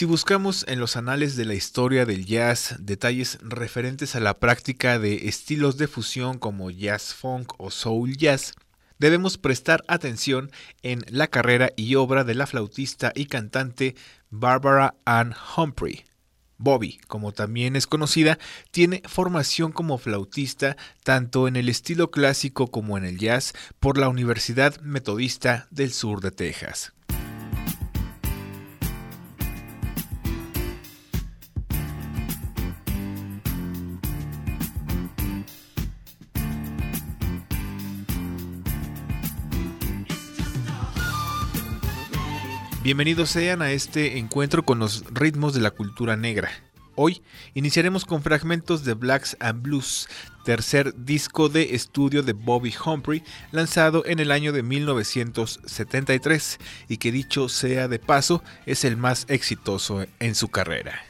Si buscamos en los anales de la historia del jazz detalles referentes a la práctica de estilos de fusión como jazz funk o soul jazz, debemos prestar atención en la carrera y obra de la flautista y cantante Barbara Ann Humphrey. Bobby, como también es conocida, tiene formación como flautista tanto en el estilo clásico como en el jazz por la Universidad Metodista del Sur de Texas. Bienvenidos sean a este encuentro con los ritmos de la cultura negra. Hoy iniciaremos con fragmentos de Blacks and Blues, tercer disco de estudio de Bobby Humphrey, lanzado en el año de 1973 y que dicho sea de paso es el más exitoso en su carrera.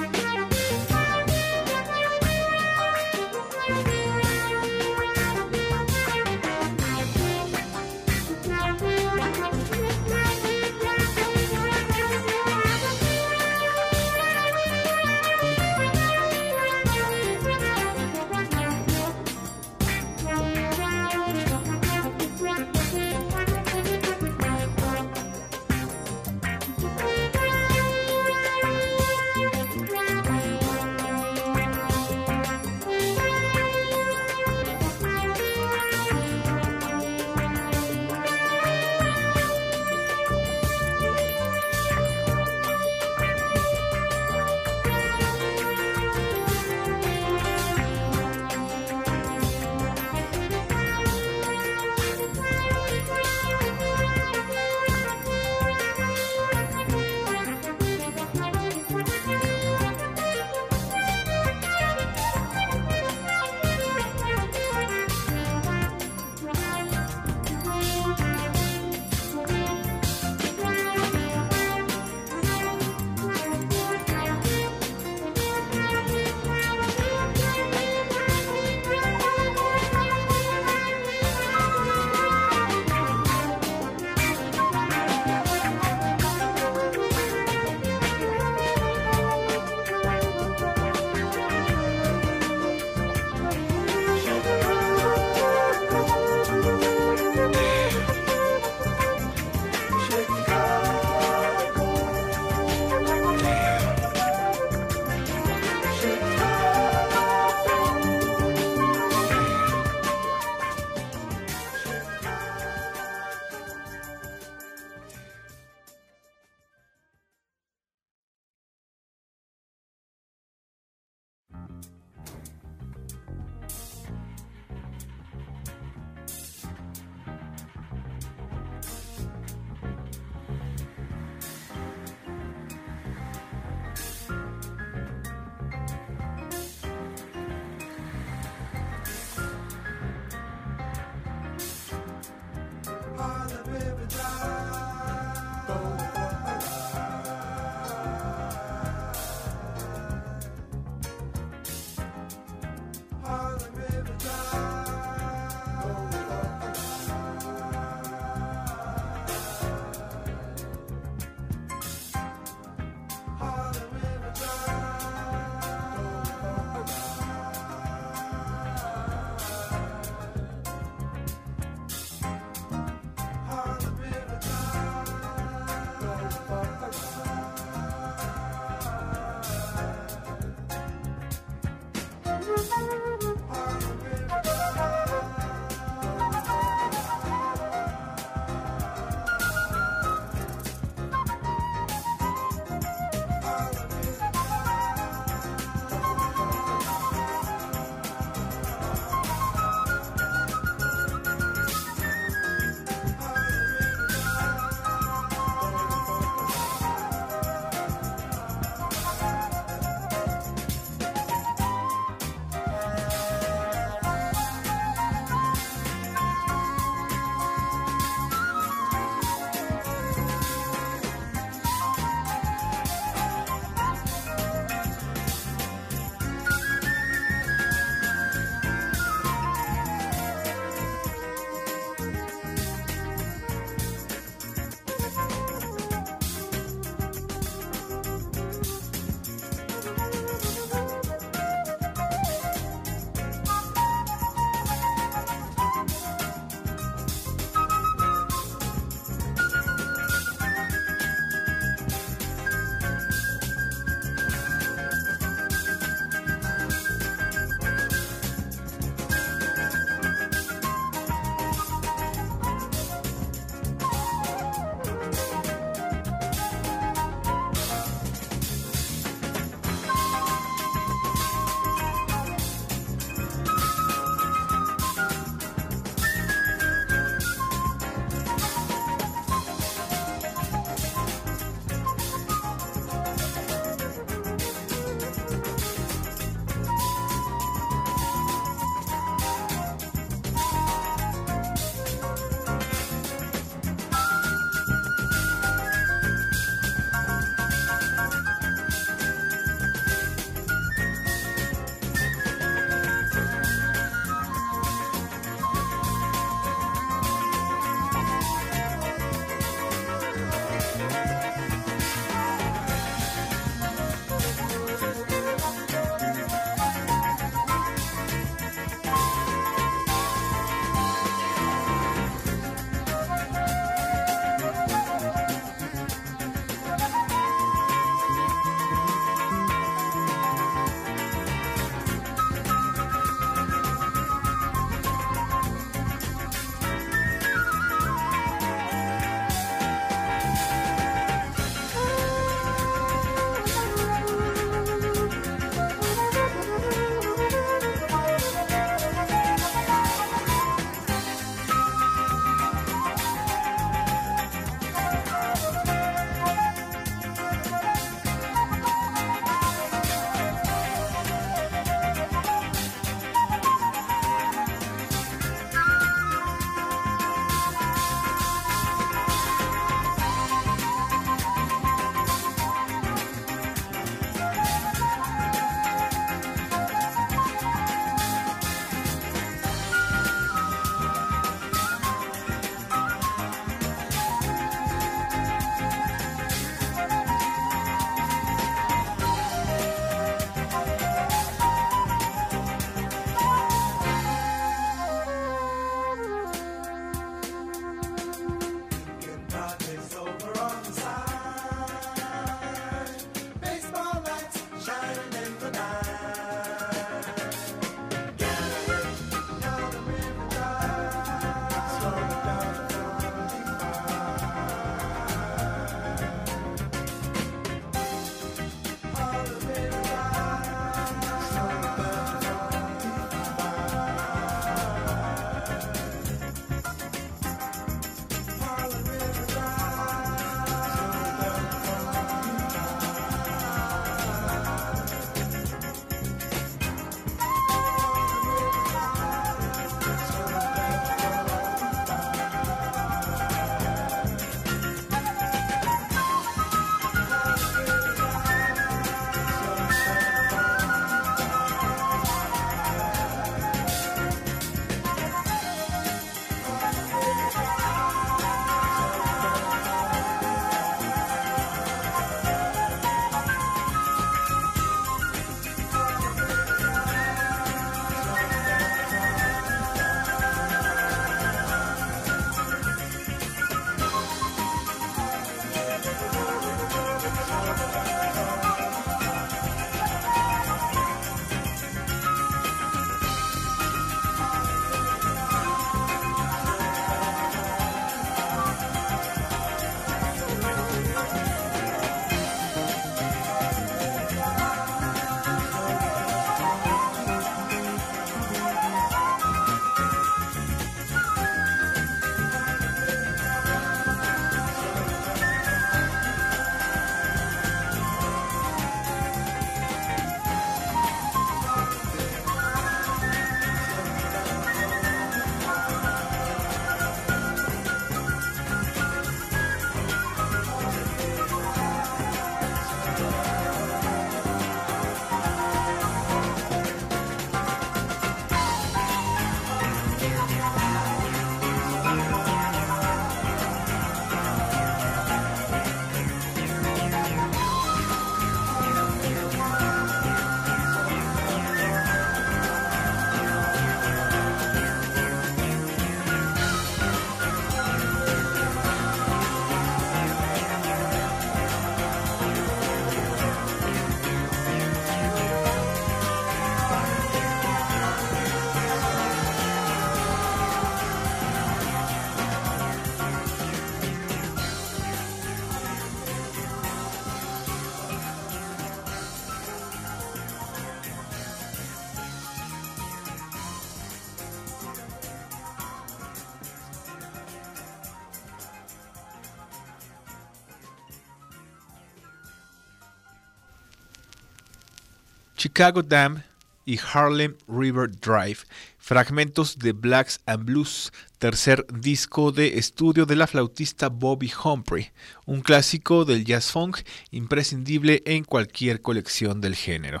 Chicago Dam y Harlem River Drive, fragmentos de Blacks and Blues, tercer disco de estudio de la flautista Bobby Humphrey, un clásico del jazz funk imprescindible en cualquier colección del género.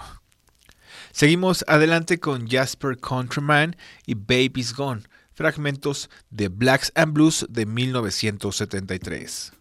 Seguimos adelante con Jasper Countryman y Baby's Gone, fragmentos de Blacks and Blues de 1973.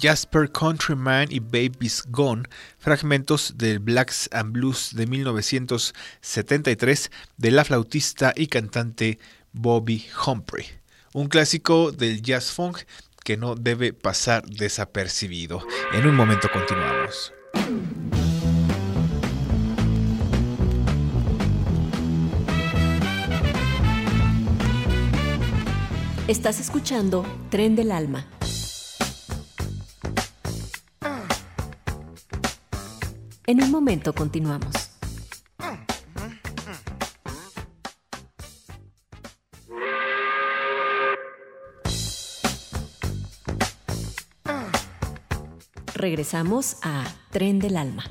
Jasper Countryman y Baby's Gone, fragmentos del Blacks and Blues de 1973 de la flautista y cantante Bobby Humphrey, un clásico del jazz funk que no debe pasar desapercibido. En un momento continuamos. Estás escuchando Tren del Alma. En un momento continuamos. Regresamos a Tren del Alma.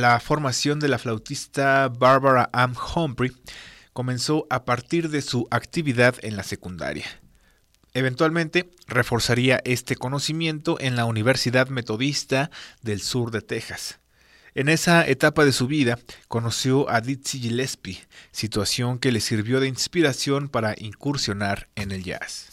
La formación de la flautista Barbara Ann Humphrey comenzó a partir de su actividad en la secundaria. Eventualmente reforzaría este conocimiento en la Universidad Metodista del Sur de Texas. En esa etapa de su vida conoció a Dizzy Gillespie, situación que le sirvió de inspiración para incursionar en el jazz.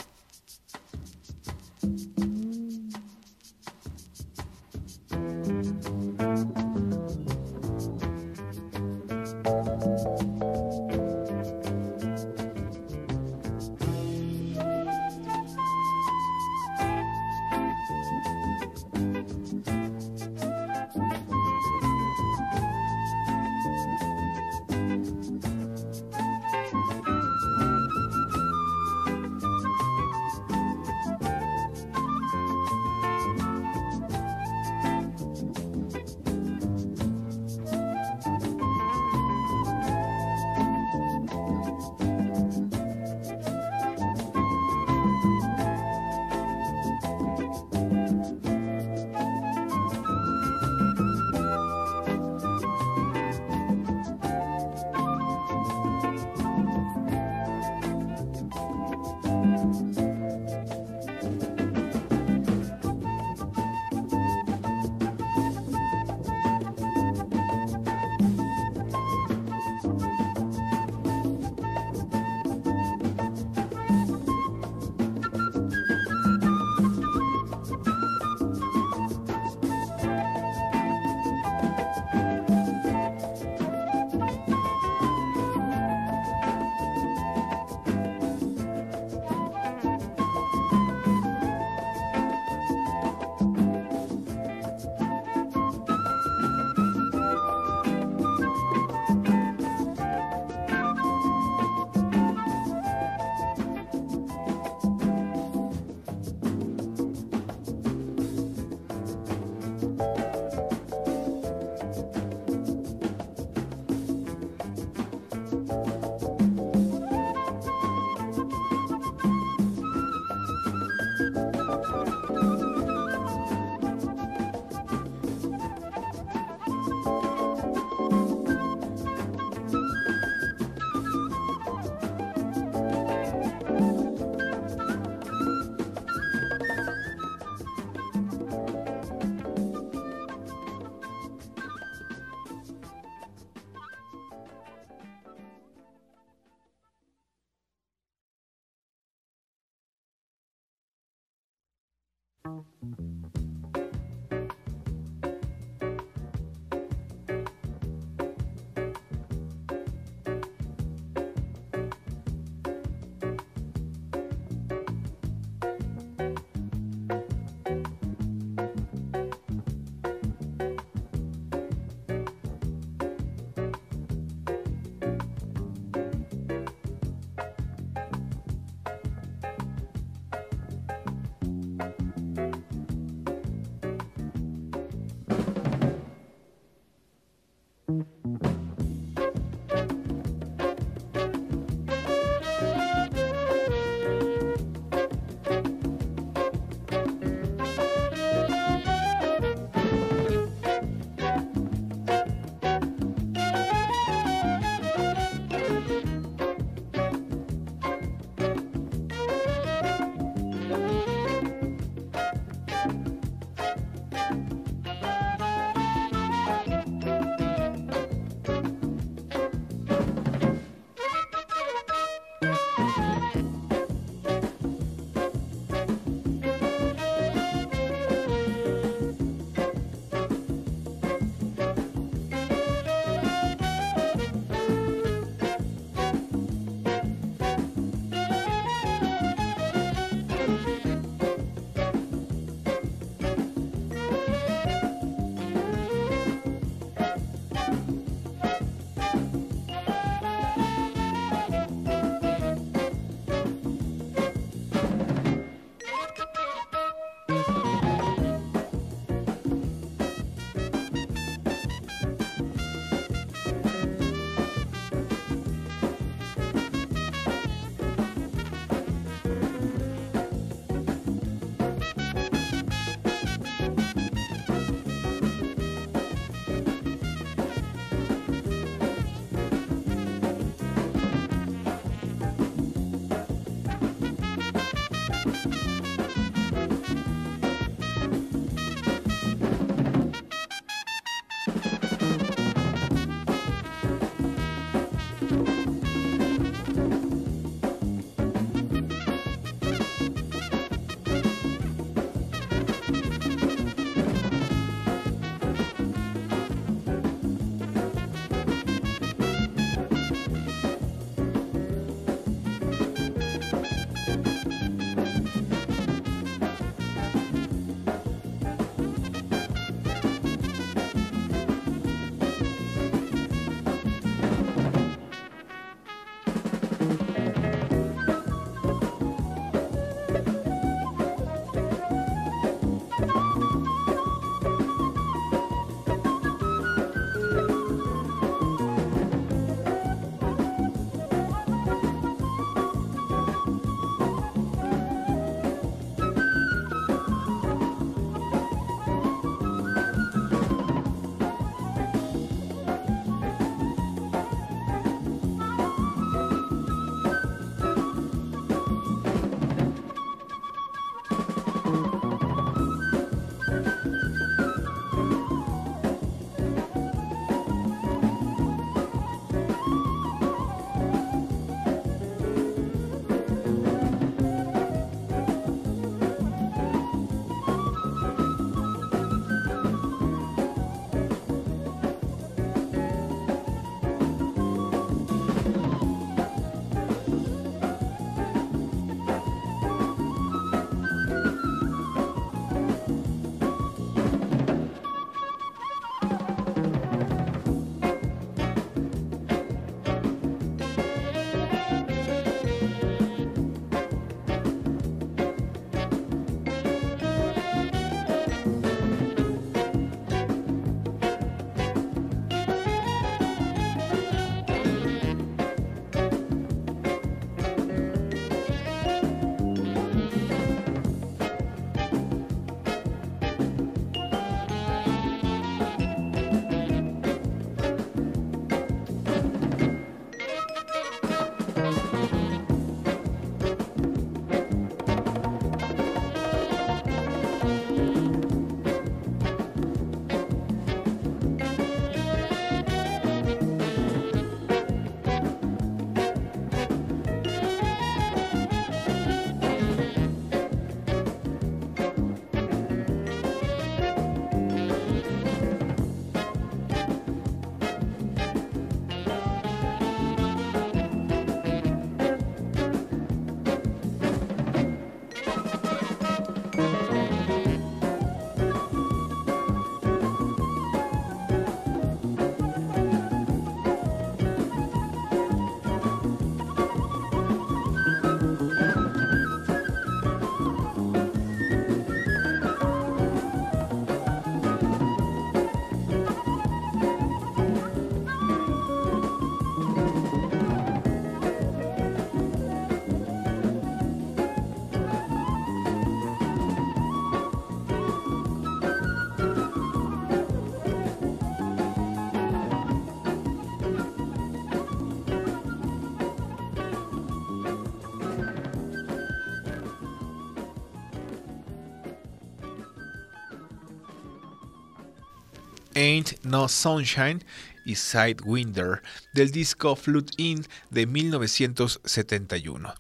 Ain't No Sunshine y Sidewinder del disco Flute In de 1971.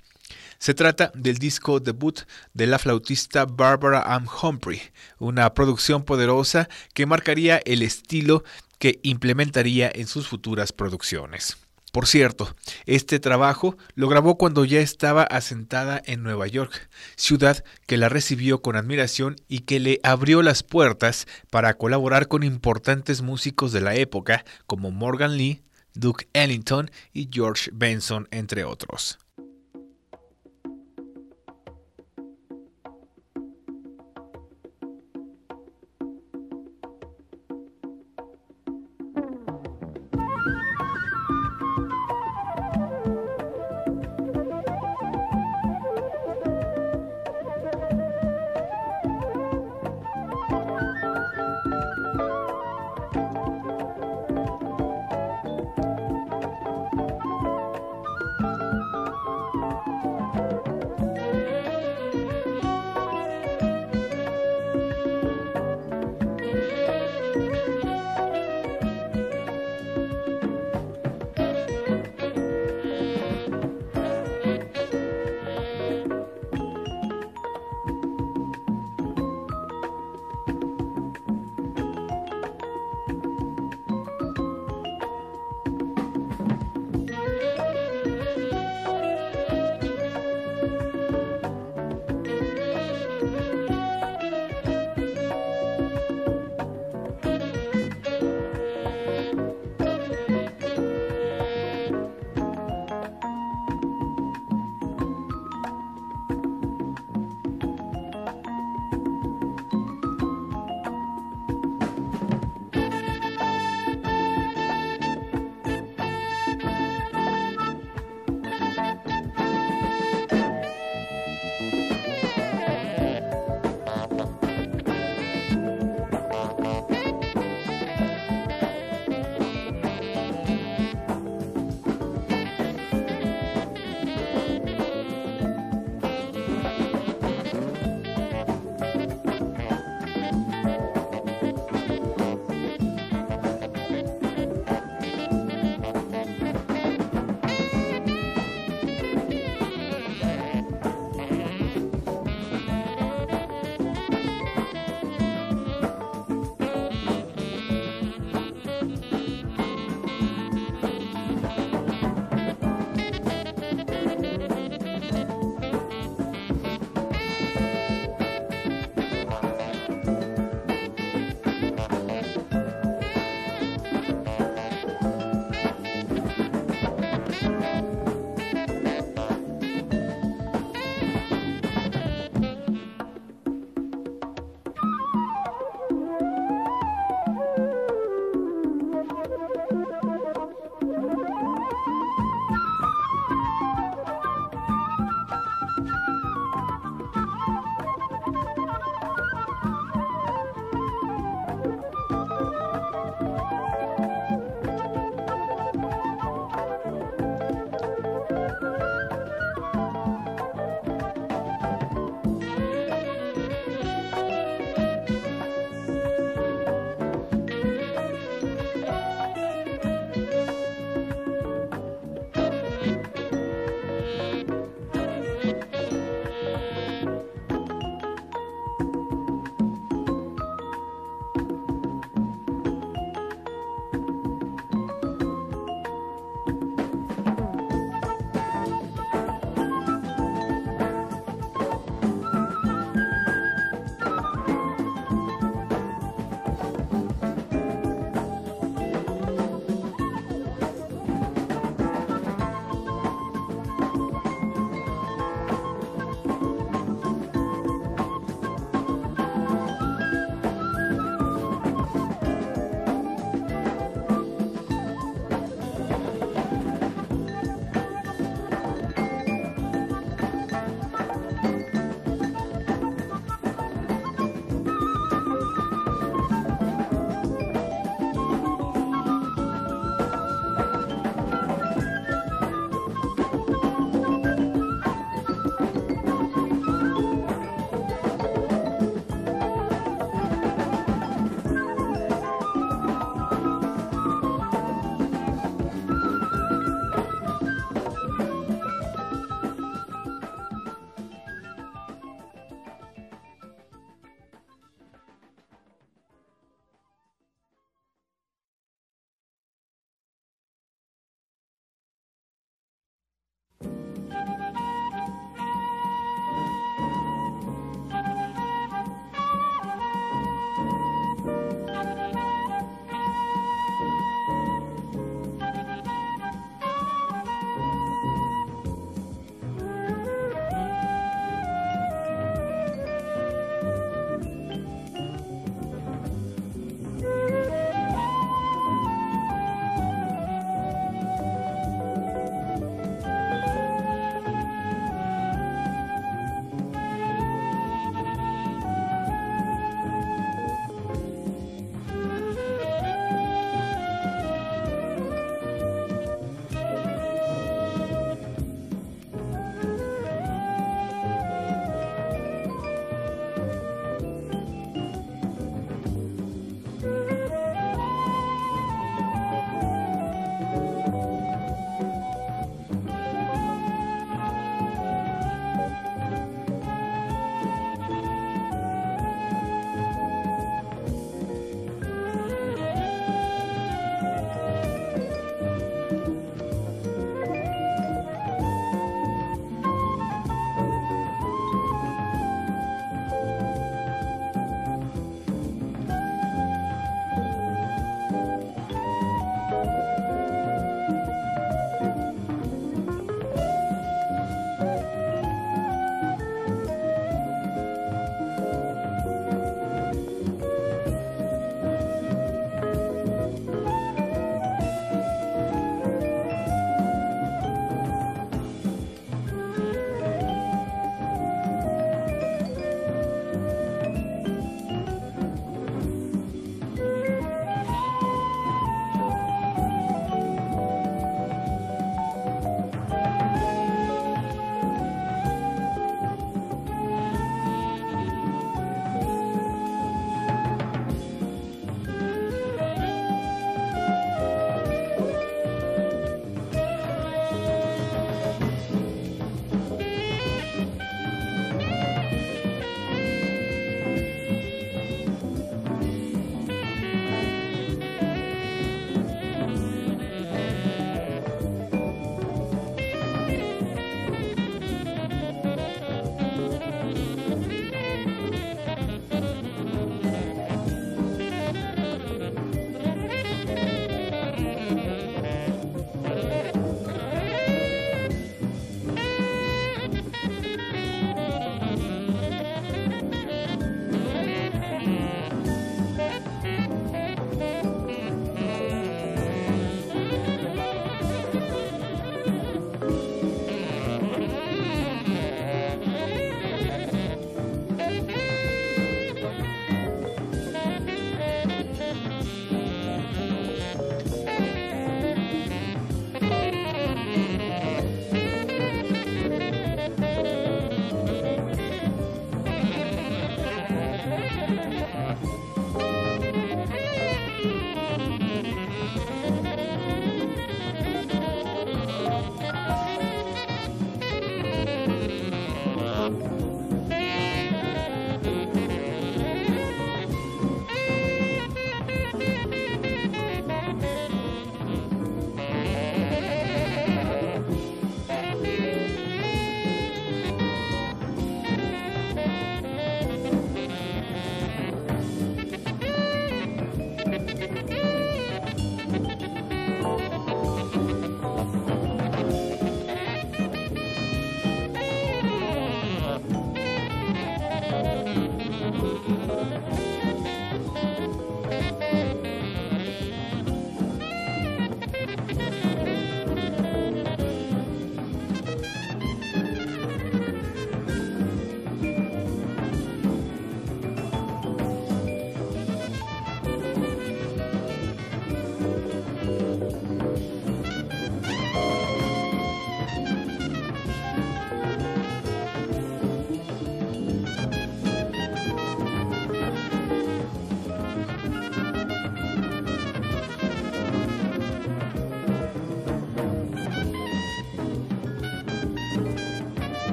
Se trata del disco debut de la flautista Barbara Ann Humphrey, una producción poderosa que marcaría el estilo que implementaría en sus futuras producciones. Por cierto, este trabajo lo grabó cuando ya estaba asentada en Nueva York, ciudad que la recibió con admiración y que le abrió las puertas para colaborar con importantes músicos de la época como Morgan Lee, Duke Ellington y George Benson, entre otros.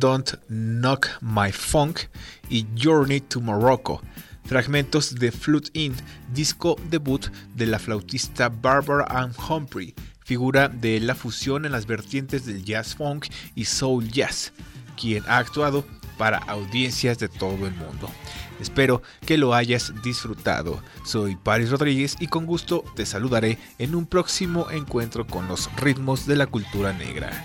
Don't Knock My Funk y Journey to Morocco, fragmentos de Flute In, disco debut de la flautista Barbara Ann Humphrey, figura de la fusión en las vertientes del jazz funk y soul jazz, quien ha actuado para audiencias de todo el mundo. Espero que lo hayas disfrutado. Soy Paris Rodríguez y con gusto te saludaré en un próximo encuentro con los ritmos de la cultura negra.